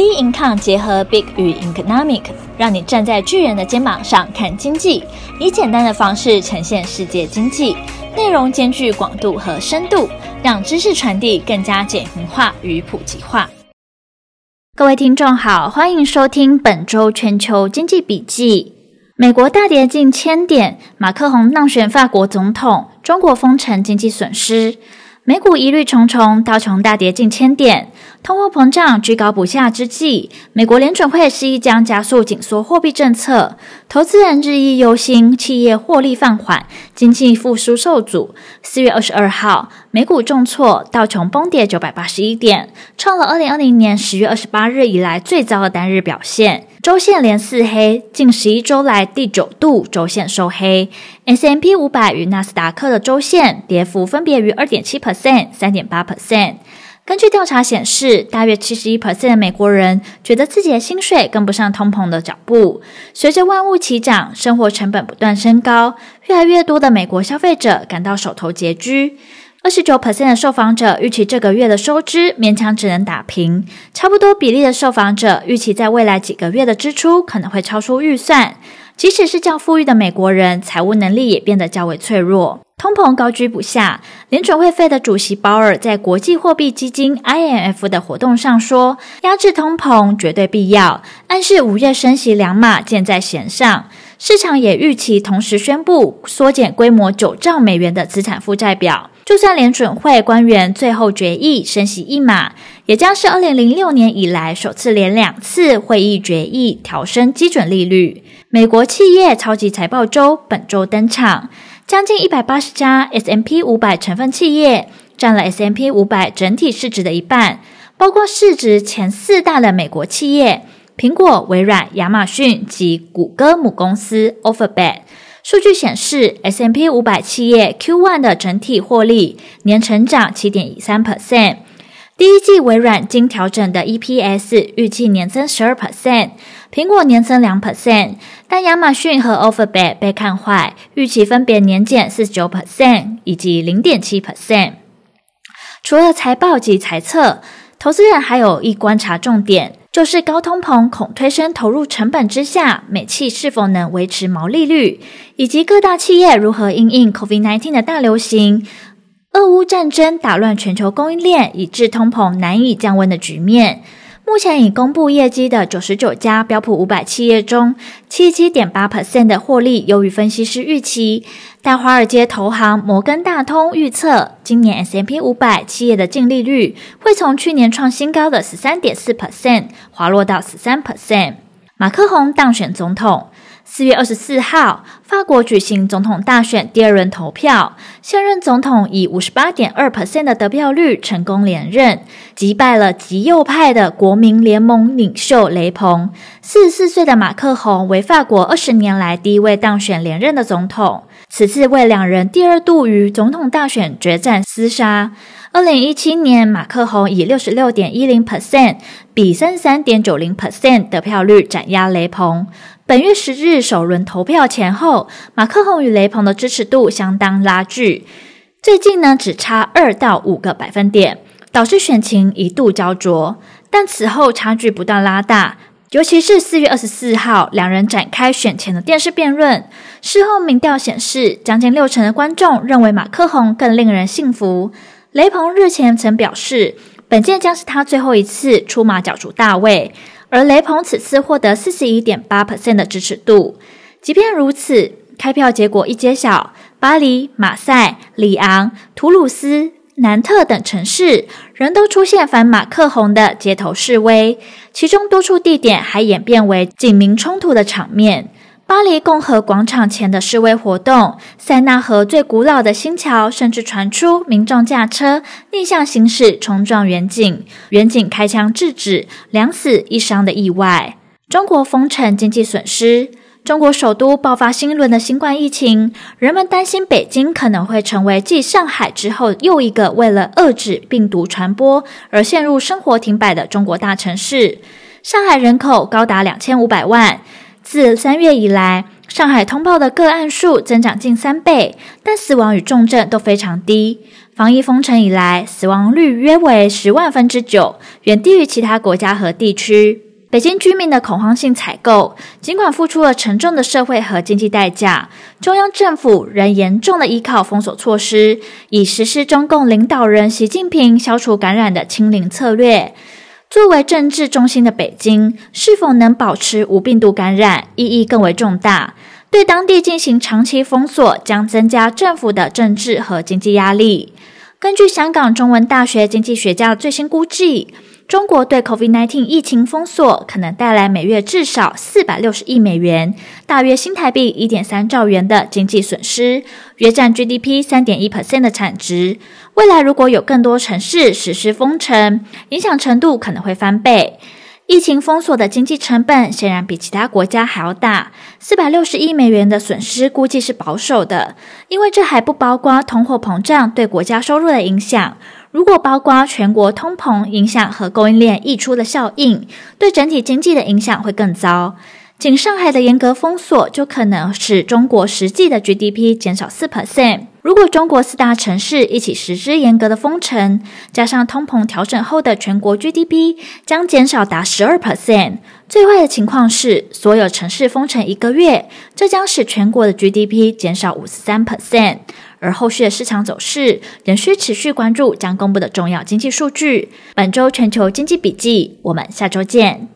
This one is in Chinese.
B Income 结合 Big 与 Economic，让你站在巨人的肩膀上看经济，以简单的方式呈现世界经济，内容兼具广度和深度，让知识传递更加简明化与普及化。各位听众好，欢迎收听本周全球经济笔记。美国大跌近千点，马克宏当选法国总统，中国封城经济损失。美股疑虑重重，道琼大跌近千点，通货膨胀居高不下之际，美国联准会示意将加速紧缩货币政策，投资人日益忧心企业获利放缓，经济复苏受阻。四月二十二号，美股重挫，道琼崩跌九百八十一点，创了二零二零年十月二十八日以来最糟的单日表现。周线连四黑，近十一周来第九度周线收黑。S M P 五百与纳斯达克的周线跌幅分别于二点七 percent、三点八 percent。根据调查显示，大约七十一 percent 的美国人觉得自己的薪水跟不上通膨的脚步。随着万物齐涨，生活成本不断升高，越来越多的美国消费者感到手头拮据。二十九 percent 的受访者预期这个月的收支勉强只能打平，差不多比例的受访者预期在未来几个月的支出可能会超出预算。即使是较富裕的美国人，财务能力也变得较为脆弱。通膨高居不下，联准会费的主席鲍尔在国际货币基金 IMF 的活动上说，压制通膨绝对必要，暗示五月升息两码箭在弦上。市场也预期同时宣布缩减规模九兆美元的资产负债表。就算联准会官员最后决议升息一码，也将是二零零六年以来首次连两次会议决议调升基准利率。美国企业超级财报周本周登场，将近一百八十家 S M P 五百成分企业占了 S M P 五百整体市值的一半，包括市值前四大的美国企业：苹果、微软、亚马逊及谷歌母公司 Alphabet。数据显示，S&P 五百企业 Q one 的整体获利年成长七点三 percent。第一季微软经调整的 EPS 预计年增十二 percent，苹果年增两 percent，但亚马逊和 Alphabet 被看坏，预期分别年减四十九 percent 以及零点七 percent。除了财报及财测，投资人还有一观察重点。就是高通膨恐推升投入成本之下，美企是否能维持毛利率，以及各大企业如何因应 COVID-19 的大流行、俄乌战争打乱全球供应链，以致通膨难以降温的局面。目前已公布业绩的九十九家标普五百企业中，七七点八 percent 的获利优于分析师预期。但华尔街投行摩根大通预测，今年 S M P 五百企业的净利率会从去年创新高的十三点四 percent 滑落到十三 percent。马克宏当选总统。四月二十四号，法国举行总统大选第二轮投票，现任总统以五十八点二 percent 的得票率成功连任，击败了极右派的国民联盟领袖雷鹏。四十四岁的马克宏为法国二十年来第一位当选连任的总统，此次为两人第二度于总统大选决战厮杀。二零一七年，马克宏以六十六点一零 percent 比三十三点九零 percent 得票率斩压雷鹏。本月十日首轮投票前后，马克宏与雷鹏的支持度相当拉锯，最近呢只差二到五个百分点，导致选情一度焦灼。但此后差距不断拉大，尤其是四月二十四号，两人展开选前的电视辩论。事后民调显示，将近六成的观众认为马克宏更令人信服。雷朋日前曾表示，本届将是他最后一次出马角逐大位。而雷朋此次获得四十一点八 percent 的支持度。即便如此，开票结果一揭晓，巴黎、马赛、里昂、图鲁斯、南特等城市仍都出现反马克宏的街头示威，其中多处地点还演变为警民冲突的场面。巴黎共和广场前的示威活动，塞纳河最古老的新桥甚至传出民众驾车逆向行驶冲撞员警，员警开枪制止，两死一伤的意外。中国封城经济损失，中国首都爆发新一轮的新冠疫情，人们担心北京可能会成为继上海之后又一个为了遏制病毒传播而陷入生活停摆的中国大城市。上海人口高达两千五百万。自三月以来，上海通报的个案数增长近三倍，但死亡与重症都非常低。防疫封城以来，死亡率约为十万分之九，远低于其他国家和地区。北京居民的恐慌性采购，尽管付出了沉重的社会和经济代价，中央政府仍严重的依靠封锁措施，以实施中共领导人习近平消除感染的清零策略。作为政治中心的北京，是否能保持无病毒感染，意义更为重大。对当地进行长期封锁，将增加政府的政治和经济压力。根据香港中文大学经济学家最新估计，中国对 COVID-19 疫情封锁可能带来每月至少四百六十亿美元，大约新台币一点三兆元的经济损失，约占 GDP 三点一 percent 的产值。未来如果有更多城市实施封城，影响程度可能会翻倍。疫情封锁的经济成本显然比其他国家还要大，四百六十亿美元的损失估计是保守的，因为这还不包括通货膨胀对国家收入的影响。如果包括全国通膨影响和供应链溢出的效应，对整体经济的影响会更糟。仅上海的严格封锁就可能使中国实际的 GDP 减少四 percent。如果中国四大城市一起实施严格的封城，加上通膨调整后的全国 GDP 将减少达十二 percent。最坏的情况是，所有城市封城一个月，这将使全国的 GDP 减少五十三 percent。而后续的市场走势仍需持续关注将公布的重要经济数据。本周全球经济笔记，我们下周见。